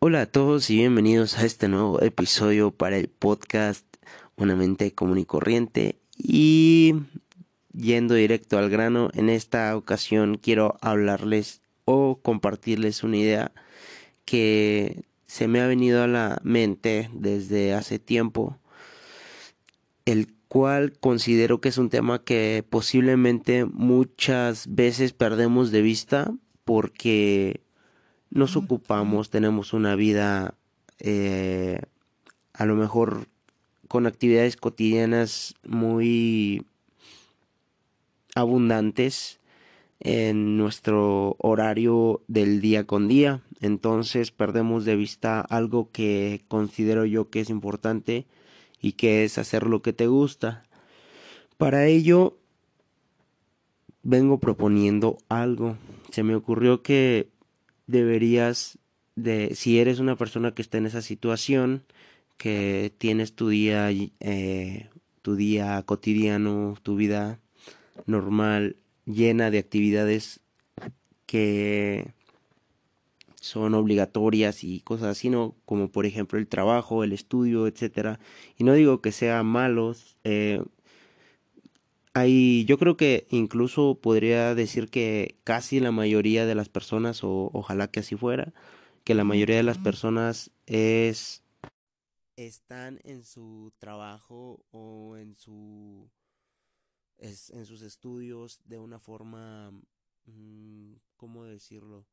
Hola a todos y bienvenidos a este nuevo episodio para el podcast Una mente común y corriente. Y yendo directo al grano, en esta ocasión quiero hablarles o compartirles una idea que se me ha venido a la mente desde hace tiempo, el cual considero que es un tema que posiblemente muchas veces perdemos de vista porque nos ocupamos, tenemos una vida eh, a lo mejor con actividades cotidianas muy abundantes en nuestro horario del día con día. Entonces perdemos de vista algo que considero yo que es importante y que es hacer lo que te gusta. Para ello vengo proponiendo algo. Se me ocurrió que deberías de, si eres una persona que está en esa situación, que tienes tu día, eh, tu día cotidiano, tu vida normal, llena de actividades que son obligatorias y cosas así, ¿no? Como por ejemplo el trabajo, el estudio, etcétera. Y no digo que sean malos, eh, yo creo que incluso podría decir que casi la mayoría de las personas, o ojalá que así fuera, que la mayoría de las personas es están en su trabajo o en su en sus estudios de una forma mm, ¿cómo decirlo?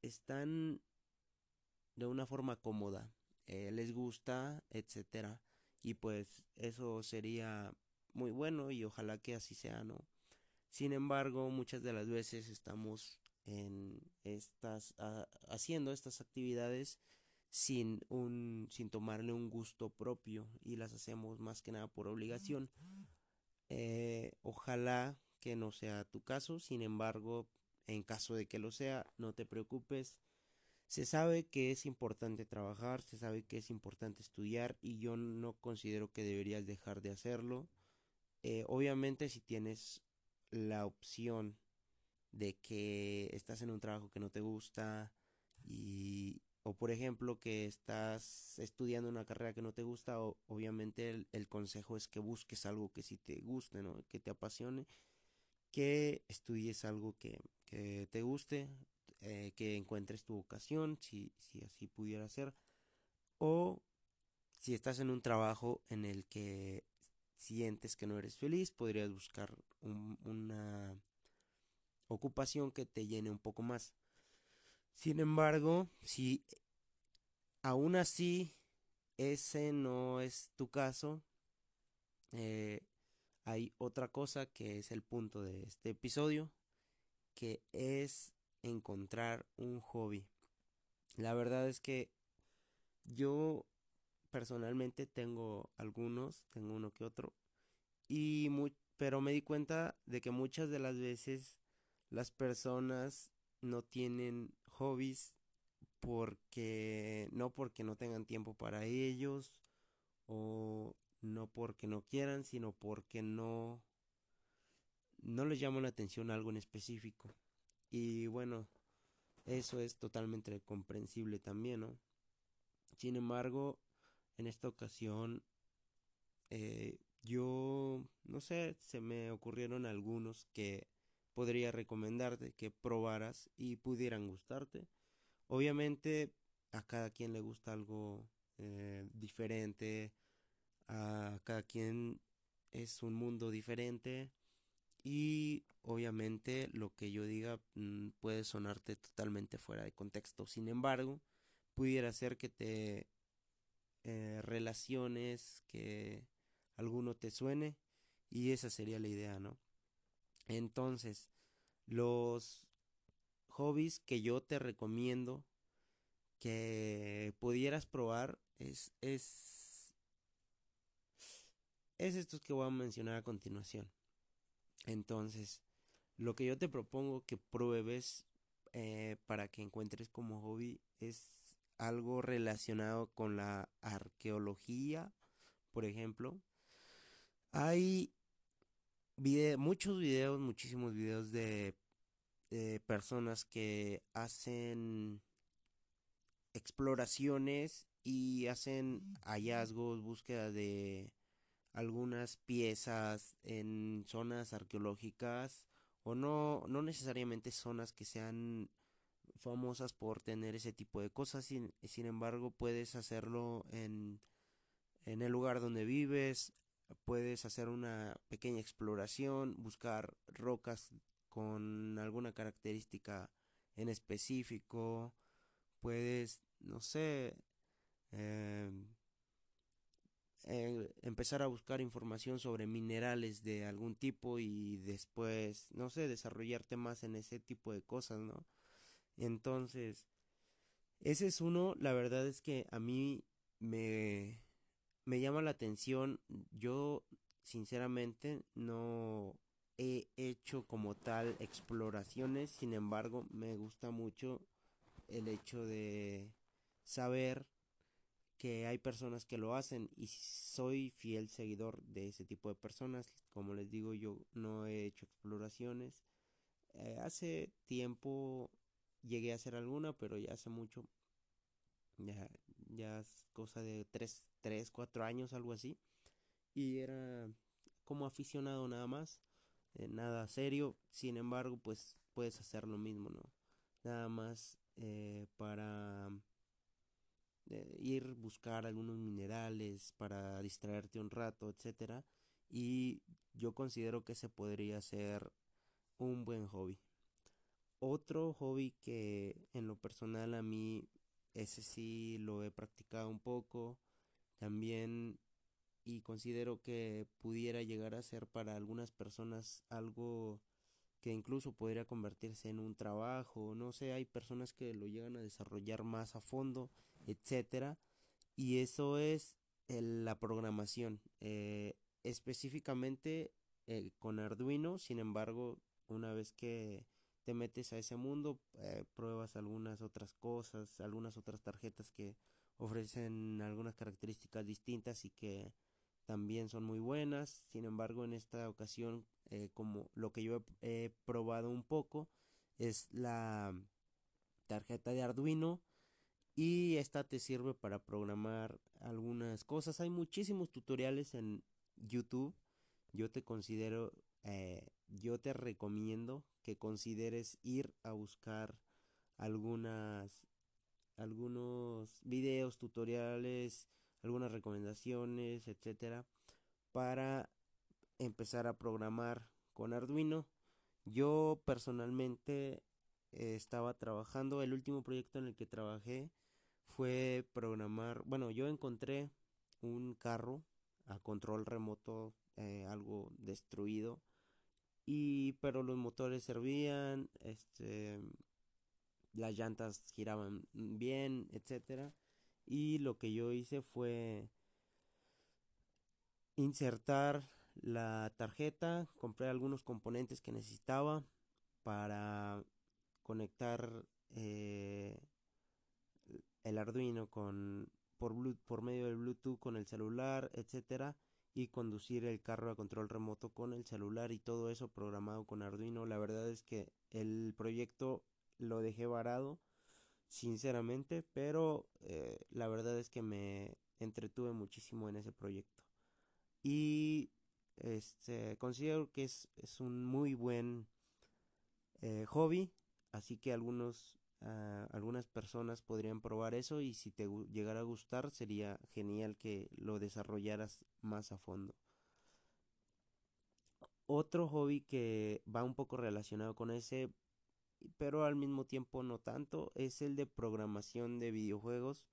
están de una forma cómoda eh, les gusta etcétera y pues eso sería muy bueno y ojalá que así sea, ¿no? Sin embargo, muchas de las veces estamos en estas haciendo estas actividades sin un sin tomarle un gusto propio y las hacemos más que nada por obligación. Eh, ojalá que no sea tu caso, sin embargo, en caso de que lo sea, no te preocupes. Se sabe que es importante trabajar, se sabe que es importante estudiar y yo no considero que deberías dejar de hacerlo. Eh, obviamente si tienes la opción de que estás en un trabajo que no te gusta y o por ejemplo que estás estudiando una carrera que no te gusta o, obviamente el, consejo es que busques algo que sí te guste ¿no? que te apasione que estudies algo que, te guste eh, que encuentres tu vocación si, si así pudiera ser o si estás en un trabajo en el que sientes que no eres feliz, podrías buscar una ocupación que te llene un poco más. Sin embargo, si aún así ese no es tu caso, eh, hay otra cosa que es el punto de este episodio, que es encontrar un hobby. La verdad es que yo personalmente tengo algunos, tengo uno que otro, y pero me di cuenta de que muchas de las veces las personas no tienen hobbies porque no porque no tengan tiempo para ellos o no porque no quieran, sino porque no no les llama la atención algo en específico. Y bueno, eso es totalmente comprensible también, ¿no? Sin embargo, en esta ocasión eh, yo no sé se me ocurrieron algunos que podría recomendarte que probaras y pudieran gustarte. Obviamente a cada quien le gusta algo eh, diferente a cada quien es un mundo diferente y obviamente lo que yo diga mm, puede sonarte totalmente fuera de contexto. Sin embargo pudiera ser que te eh, relaciones que alguno te suene y esa sería la idea, ¿no? Entonces, los hobbies que yo te recomiendo que pudieras probar es, es, es estos que voy a mencionar a continuación. Entonces, lo que yo te propongo que pruebes eh, para que encuentres como hobby es algo relacionado con la arqueología, por ejemplo. Hay muchos videos, muchísimos videos de, personas que hacen exploraciones y hacen hallazgos, búsqueda de algunas piezas en zonas arqueológicas o no, no necesariamente zonas que sean famosas por tener ese tipo de cosas, sin, sin embargo puedes hacerlo en, en el lugar donde vives, puedes hacer una pequeña exploración, buscar rocas con alguna característica en específico, puedes, no sé, em, eh, empezar a buscar información sobre minerales de algún tipo y después, no sé, desarrollarte más en ese tipo de cosas, ¿no? Entonces, ese es uno, la verdad es que a mí me, me llama la atención, yo sinceramente no he hecho como tal exploraciones, sin embargo me gusta mucho el hecho de saber que hay personas que lo hacen y soy fiel seguidor de ese tipo de personas. Como les digo, yo no he hecho exploraciones. Eh, hace tiempo llegué a hacer alguna, pero ya hace mucho. Ya, ya es cosa de 3, 3, 4 años, algo así. Y era como aficionado nada más. Eh, nada serio. Sin embargo, pues puedes hacer lo mismo, ¿no? Nada más eh, para eh, ir buscar algunos minerales para distraerte un rato, etcétera. Y yo considero que ese podría ser un buen hobby. Otro hobby que en lo personal a mí ese sí lo he practicado un poco también y considero que pudiera llegar a ser para algunas personas algo que incluso podría convertirse en un trabajo, no sé, hay personas que lo llegan a desarrollar más a fondo, etcétera, y eso es la programación, eh, específicamente eh, con Arduino, sin embargo, una vez que te metes a ese mundo, eh, pruebas algunas otras cosas, algunas otras tarjetas que ofrecen algunas características distintas y que también son muy buenas. Sin embargo, en esta ocasión, eh, como lo que yo he, probado un poco, es la tarjeta de Arduino y esta te sirve para programar algunas cosas. Hay muchísimos tutoriales en YouTube. Yo te considero, eh, yo te recomiendo que consideres ir a buscar algunas, algunos videos, tutoriales, algunas recomendaciones, etcétera, para empezar a programar con Arduino. Yo personalmente eh, estaba trabajando, el último proyecto en el que trabajé fue programar, bueno, yo encontré un carro a control remoto, eh, algo destruido, y pero los motores servían, este, las llantas giraban bien, etcétera. Y lo que yo hice fue insertar la tarjeta, compré algunos componentes que necesitaba para conectar eh, el Arduino con por, por medio del Bluetooth con el celular, etcétera, y conducir el carro a control remoto con el celular y todo eso programado con Arduino. La verdad es que el proyecto lo dejé varado sinceramente, pero eh, la verdad es que me entretuve muchísimo en ese proyecto. Y este, considero que es, un muy buen eh, hobby, así que algunos, ah, algunas personas podrían probar eso y si te llegara a gustar sería genial que lo desarrollaras más a fondo. Otro hobby que va un poco relacionado con ese pero al mismo tiempo no tanto, es el de programación de videojuegos.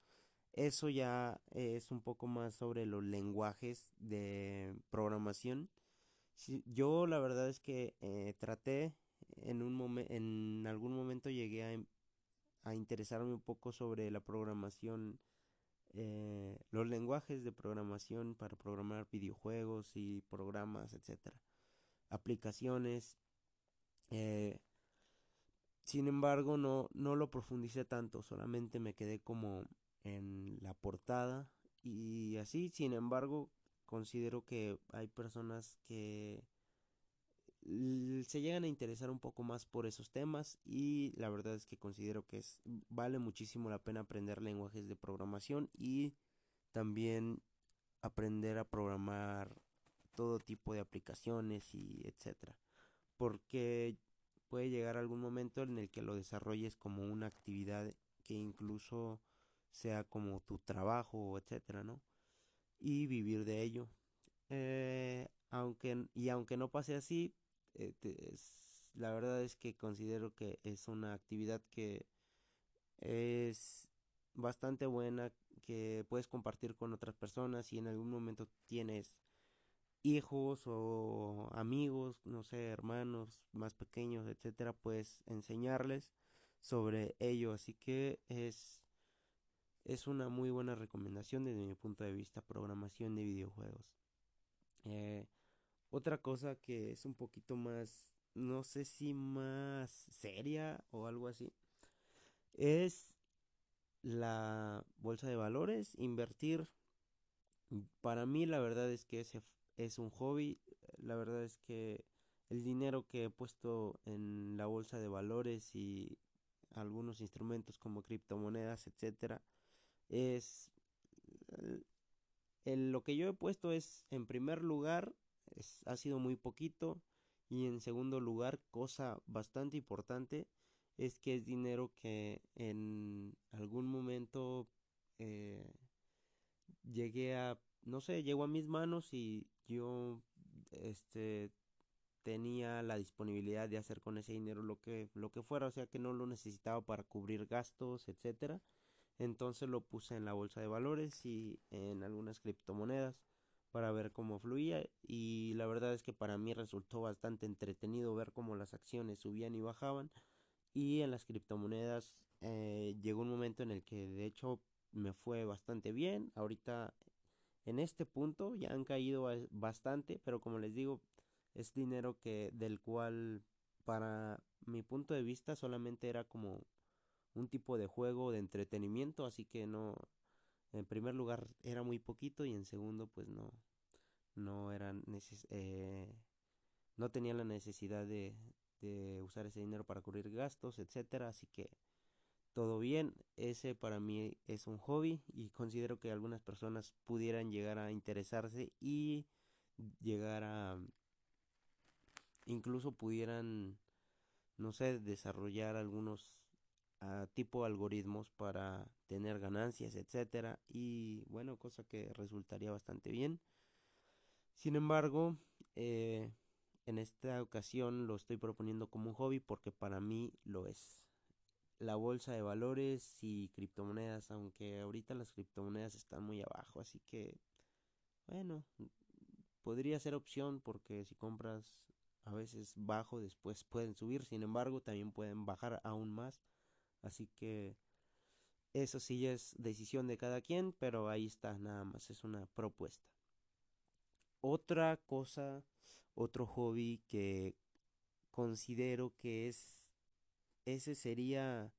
Eso ya es un poco más sobre los lenguajes de programación. yo la verdad es que eh, traté en un en algún momento llegué a, a, interesarme un poco sobre la programación, eh, los lenguajes de programación para programar videojuegos y programas, etcétera, aplicaciones. Eh, sin embargo, no, no lo profundicé tanto, solamente me quedé como en la portada y así, sin embargo, considero que hay personas que se llegan a interesar un poco más por esos temas y la verdad es que considero que es, vale muchísimo la pena aprender lenguajes de programación y también aprender a programar todo tipo de aplicaciones y etcétera porque puede llegar algún momento en el que lo desarrolles como una actividad que incluso sea como tu trabajo etcétera no y vivir de ello. Eh, aunque y aunque no pase así eh, la verdad es que considero que es una actividad que es bastante buena que puedes compartir con otras personas y en algún momento tienes hijos o amigos, no sé, hermanos más pequeños, etcétera, puedes enseñarles sobre ello, así que es es una muy buena recomendación desde mi punto de vista programación de videojuegos. Eh, otra cosa que es un poquito más, no sé si más seria o algo así, es la bolsa de valores, invertir. Para mí la verdad es que ese es un hobby, la verdad es que el dinero que he puesto en la bolsa de valores y algunos instrumentos como criptomonedas, etcétera, es lo que yo he puesto es en primer lugar ha sido muy poquito. Y en segundo lugar, cosa bastante importante, es que es dinero que en algún momento eh, llegué a, no sé, llegó a mis manos y yo este tenía la disponibilidad de hacer con ese dinero lo que lo que fuera, o sea que no lo necesitaba para cubrir gastos, etcétera. Entonces lo puse en la bolsa de valores y en algunas criptomonedas para ver cómo fluía y la verdad es que para mí resultó bastante entretenido ver cómo las acciones subían y bajaban y en las criptomonedas eh, llegó un momento en el que de hecho me fue bastante bien. Ahorita en este punto ya han caído bastante pero como les digo es dinero que del cual para mi punto de vista solamente era como un tipo de juego de entretenimiento así que no en primer lugar era muy poquito y en segundo pues no no eran eh, no tenía la necesidad de, de usar ese dinero para cubrir gastos etcétera así que todo bien. Ese para mí es un hobby y considero que algunas personas pudieran llegar a interesarse y llegar a incluso pudieran no sé desarrollar algunos a tipo algoritmos para tener ganancias, etcétera, y bueno, cosa que resultaría bastante bien. Sin embargo, eh, en esta ocasión lo estoy proponiendo como un hobby porque para mí lo es. La bolsa de valores y criptomonedas, aunque ahorita las criptomonedas están muy abajo, así que bueno, podría ser opción porque si compras a veces bajo, después pueden subir, sin embargo, también pueden bajar aún más. Así que eso sí es decisión de cada quien, pero ahí está, nada más, es una propuesta. Otra cosa, otro hobby que considero que es, ese sería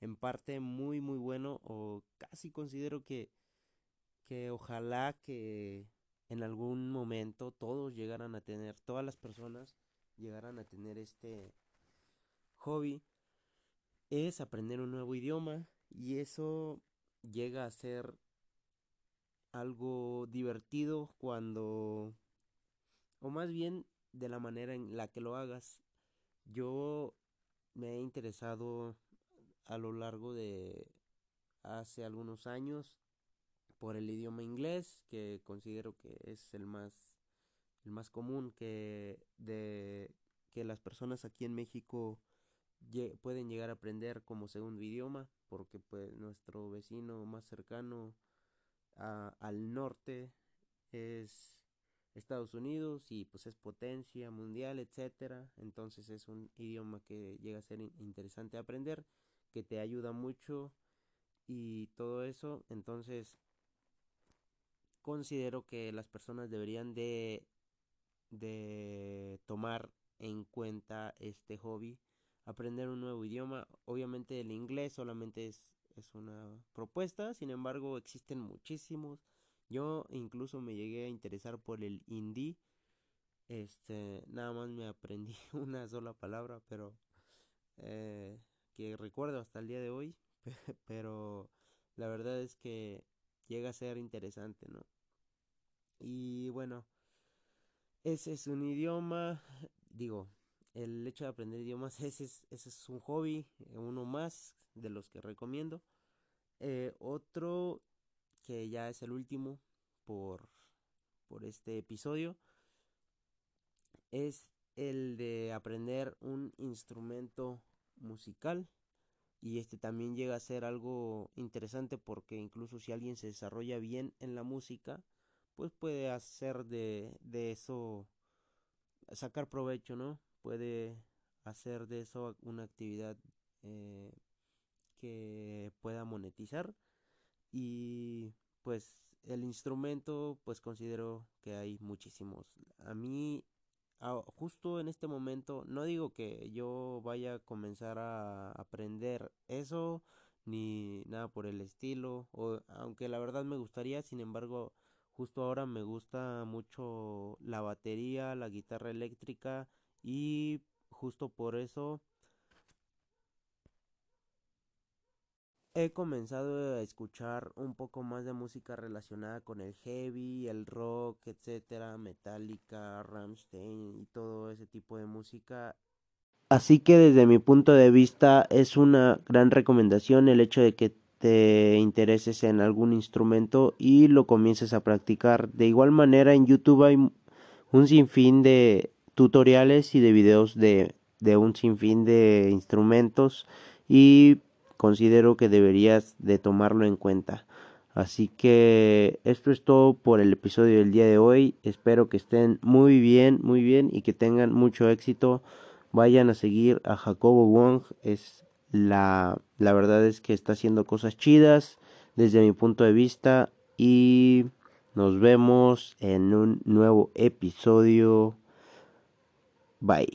en parte muy muy bueno o casi considero que, que ojalá que en algún momento todos llegaran a tener, todas las personas llegaran a tener este hobby es aprender un nuevo idioma y eso llega a ser algo divertido cuando o más bien de la manera en la que lo hagas. Yo me he interesado a lo largo de hace algunos años por el idioma inglés que considero que es el más el más común que de que las personas aquí en México pueden llegar a aprender como segundo idioma porque pues nuestro vecino más cercano al norte es Estados Unidos y pues es potencia mundial etcétera. Entonces es un idioma que llega a ser interesante aprender que te ayuda mucho y todo eso. Entonces considero que las personas deberían de de tomar en cuenta este hobby aprender un nuevo idioma. Obviamente el inglés solamente es, es una propuesta, sin embargo existen muchísimos. Yo incluso me llegué a interesar por el hindi Este, nada más me aprendí una sola palabra, pero eh, que recuerdo hasta el día de hoy, pero la verdad es que llega a ser interesante, ¿no? Y bueno, ese es un idioma, digo, el hecho de aprender idiomas, ese es, ese es un hobby, uno más de los que recomiendo. Eh, otro que ya es el último por, por este episodio es el de aprender un instrumento musical y este también llega a ser algo interesante porque incluso si alguien se desarrolla bien en la música pues puede hacer de, de eso sacar provecho no puede hacer de eso una actividad eh, que pueda monetizar. Y pues el instrumento pues considero que hay muchísimos. A mí justo en este momento no digo que yo vaya a comenzar a aprender eso ni nada por el estilo o aunque la verdad me gustaría sin embargo justo ahora me gusta mucho la batería la guitarra eléctrica y justo por eso he comenzado a escuchar un poco más de música relacionada con el heavy, el rock, etcétera, Metallica, Rammstein y todo ese tipo de música. Así que desde mi punto de vista es una gran recomendación el hecho de que te intereses en algún instrumento y lo comiences a practicar. De igual manera en YouTube hay un sinfín de tutoriales y de videos de, de un sinfín de instrumentos y considero que deberías de tomarlo en cuenta. Así que esto es todo por el episodio del día de hoy. Espero que estén muy bien, muy bien y que tengan mucho éxito. Vayan a seguir a Jacobo Wong. Es la, la verdad es que está haciendo cosas chidas desde mi punto de vista. Y nos vemos en un nuevo episodio. Bye.